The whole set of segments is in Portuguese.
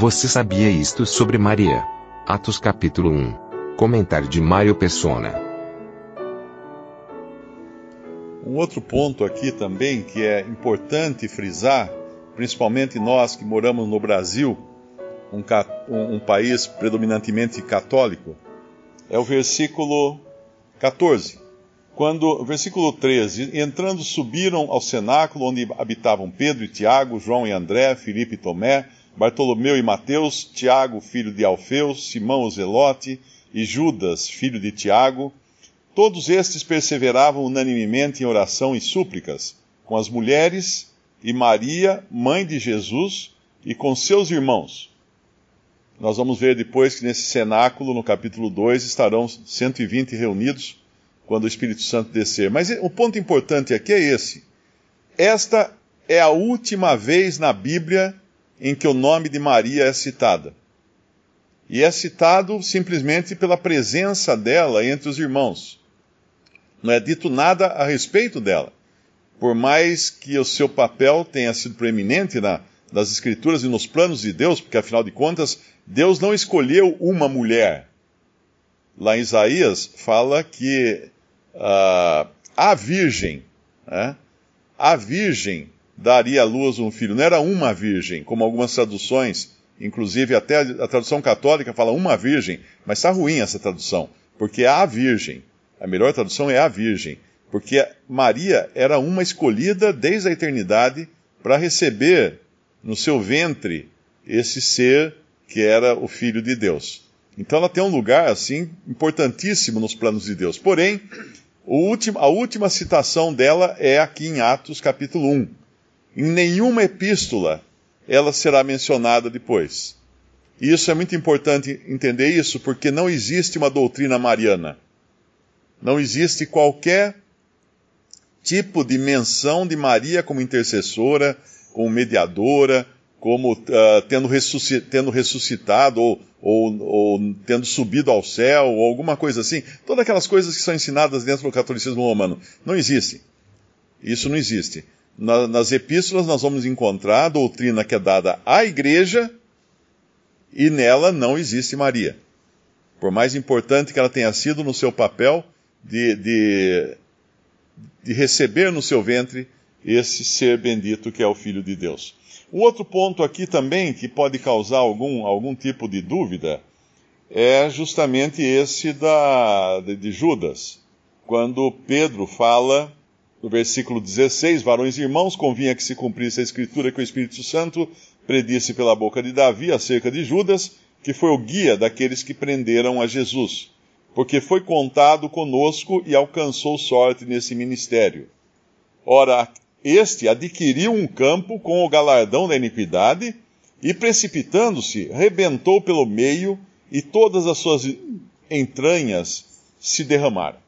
Você sabia isto sobre Maria? Atos capítulo 1. Comentário de Mário Persona. Um outro ponto aqui também que é importante frisar, principalmente nós que moramos no Brasil, um, um país predominantemente católico, é o versículo 14. Quando, versículo 13: Entrando, subiram ao cenáculo onde habitavam Pedro e Tiago, João e André, Filipe e Tomé, Bartolomeu e Mateus, Tiago, filho de Alfeu, Simão o Zelote e Judas, filho de Tiago. Todos estes perseveravam unanimemente em oração e súplicas, com as mulheres e Maria, mãe de Jesus, e com seus irmãos. Nós vamos ver depois que nesse cenáculo, no capítulo 2, estarão 120 reunidos quando o Espírito Santo descer. Mas o ponto importante aqui é esse. Esta é a última vez na Bíblia em que o nome de Maria é citada. E é citado simplesmente pela presença dela entre os irmãos. Não é dito nada a respeito dela. Por mais que o seu papel tenha sido preeminente na, nas Escrituras e nos planos de Deus, porque afinal de contas, Deus não escolheu uma mulher. Lá em Isaías fala que ah, a virgem, né, a virgem daria à luz um filho. Não era uma virgem, como algumas traduções, inclusive até a, tradução católica fala uma virgem, mas está ruim essa tradução, porque é a virgem. A melhor tradução é a virgem, porque Maria era uma escolhida desde a eternidade para receber no seu ventre esse ser que era o Filho de Deus. Então ela tem um lugar assim importantíssimo nos planos de Deus. Porém, último, a última citação dela é aqui em Atos capítulo 1. Em nenhuma epístola ela será mencionada depois. E isso é muito importante entender isso, porque não existe uma doutrina mariana. Não existe qualquer tipo de menção de Maria como intercessora, como mediadora, como uh, tendo, ressusci tendo, ressuscitado ou, ou, ou, tendo subido ao céu, ou alguma coisa assim. Todas aquelas coisas que são ensinadas dentro do catolicismo romano. Não existe. Isso não existe. Na, nas epístolas nós vamos encontrar a doutrina que é dada à igreja e nela não existe Maria. Por mais importante que ela tenha sido no seu papel de, de, de receber no seu ventre esse ser bendito que é o Filho de Deus. Um outro ponto aqui também que pode causar algum, algum tipo de dúvida é justamente esse da, de, de Judas. Quando Pedro fala, no versículo 16, varões e irmãos, convinha que se cumprisse a escritura que o Espírito Santo predisse pela boca de Davi acerca de Judas, que foi o guia daqueles que prenderam a Jesus, porque foi contado conosco e alcançou sorte nesse ministério. Ora, este adquiriu um campo com o galardão da iniquidade e, precipitando-se, rebentou pelo meio e todas as suas entranhas se derramaram.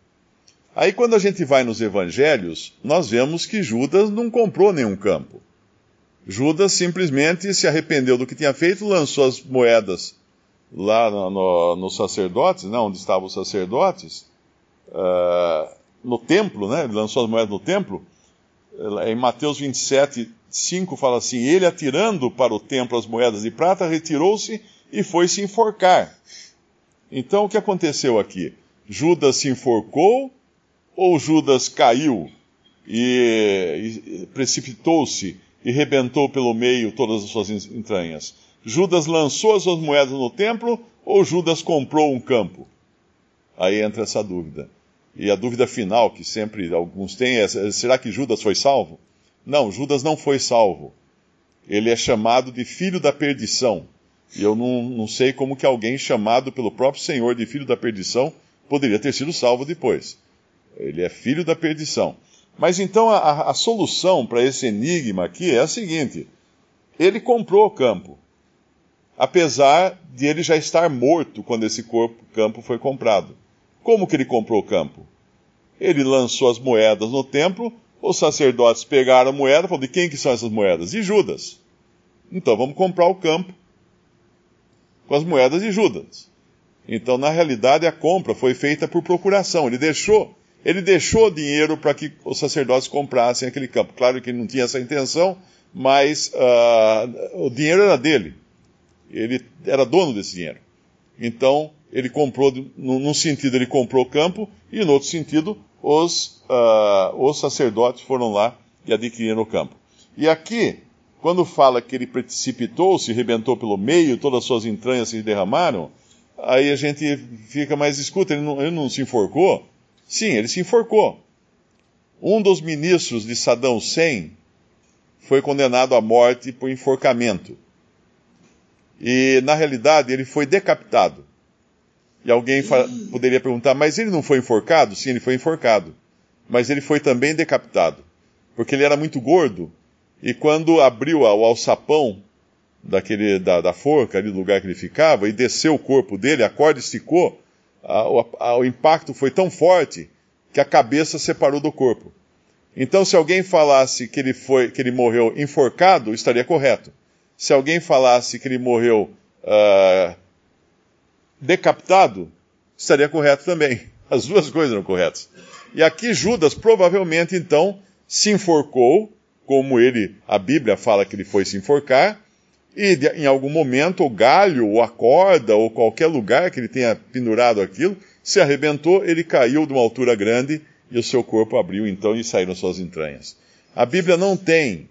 Aí, quando a gente vai nos evangelhos, nós vemos que Judas não comprou nenhum campo. Judas simplesmente se arrependeu do que tinha feito, lançou as moedas lá no, no, nos sacerdotes, né, onde estavam os sacerdotes, uh, no templo, né, ele lançou as moedas no templo. Em Mateus 27, 5 fala assim: Ele atirando para o templo as moedas de prata, retirou-se e foi se enforcar. Então o que aconteceu aqui? Judas se enforcou ou Judas caiu e, e precipitou-se e rebentou pelo meio todas as suas entranhas? Judas lançou as suas moedas no templo ou Judas comprou um campo? Aí entra essa dúvida. E a dúvida final que sempre alguns têm é: será que Judas foi salvo? Não, Judas não foi salvo. Ele é chamado de filho da perdição. E eu não, não sei como que alguém chamado pelo próprio Senhor de filho da perdição poderia ter sido salvo depois. Ele é filho da perdição. Mas então a, a solução para esse enigma aqui é a seguinte: ele comprou o campo, apesar de ele já estar morto quando esse corpo, campo foi comprado. Como que ele comprou o campo? Ele lançou as moedas no templo, os sacerdotes pegaram a moeda e falaram: de quem que são essas moedas? De Judas. Então vamos comprar o campo com as moedas de Judas. Então, na realidade, a compra foi feita por procuração. Ele deixou, ele deixou dinheiro para que os sacerdotes comprassem aquele campo. Claro que ele não tinha essa intenção, mas uh, o dinheiro era dele. Ele era dono desse dinheiro. Então, ele comprou, num sentido, ele comprou o campo, e no outro sentido, os, uh, os sacerdotes foram lá e adquiriram o campo. E aqui, quando fala que ele precipitou, se rebentou pelo meio, todas as suas entranhas se derramaram, aí a gente fica mais escuta, ele não, ele não se enforcou? Sim, ele se enforcou. Um dos ministros de Saddam Hussein foi condenado à morte por enforcamento. E, na realidade, ele foi decapitado. E alguém poderia perguntar, mas ele não foi enforcado? Sim, ele foi enforcado. Mas ele foi também decapitado. Porque ele era muito gordo. E quando abriu o alçapão daquele, da, da forca, ali do lugar que ele ficava, e desceu o corpo dele, a corda esticou, a, a, o impacto foi tão forte que a cabeça separou do corpo. Então, se alguém falasse que ele, foi, que ele morreu enforcado, estaria correto. Se alguém falasse que ele morreu uh, decapitado, estaria correto também. As duas coisas eram corretas. E aqui Judas provavelmente então se enforcou, como ele, a Bíblia fala que ele foi se enforcar, e em algum momento o galho, ou a corda, ou qualquer lugar que ele tenha pendurado aquilo, se arrebentou, ele caiu de uma altura grande e o seu corpo abriu então e saíram suas entranhas. A Bíblia não tem,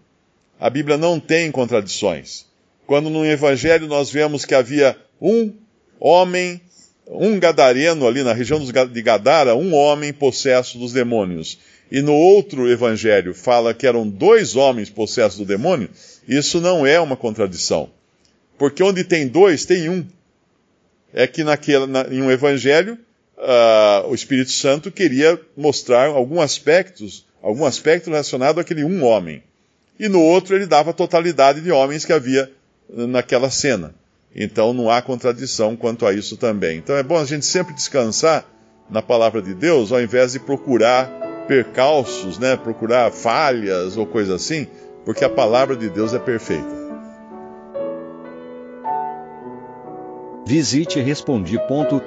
a Bíblia não tem contradições. Quando no Evangelho nós vemos que havia um homem, um gadareno ali na região de Gadara, um homem possesso dos demônios, e no outro evangelho fala que eram dois homens possessos do demônio, isso não é uma contradição. Porque onde tem dois, tem um. É que naquele, na, em um evangelho, uh, o Espírito Santo queria mostrar algum aspectos, algum aspecto relacionado àquele um homem. E no outro ele dava a totalidade de homens que havia naquela cena. Então não há contradição quanto a isso também. Então é bom a gente sempre descansar na palavra de Deus, ao invés de procurar percalços, né, procurar falhas ou coisa assim, porque a palavra de Deus é perfeita. Visite respondi.com.br.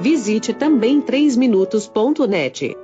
Visite também 3minutos.net.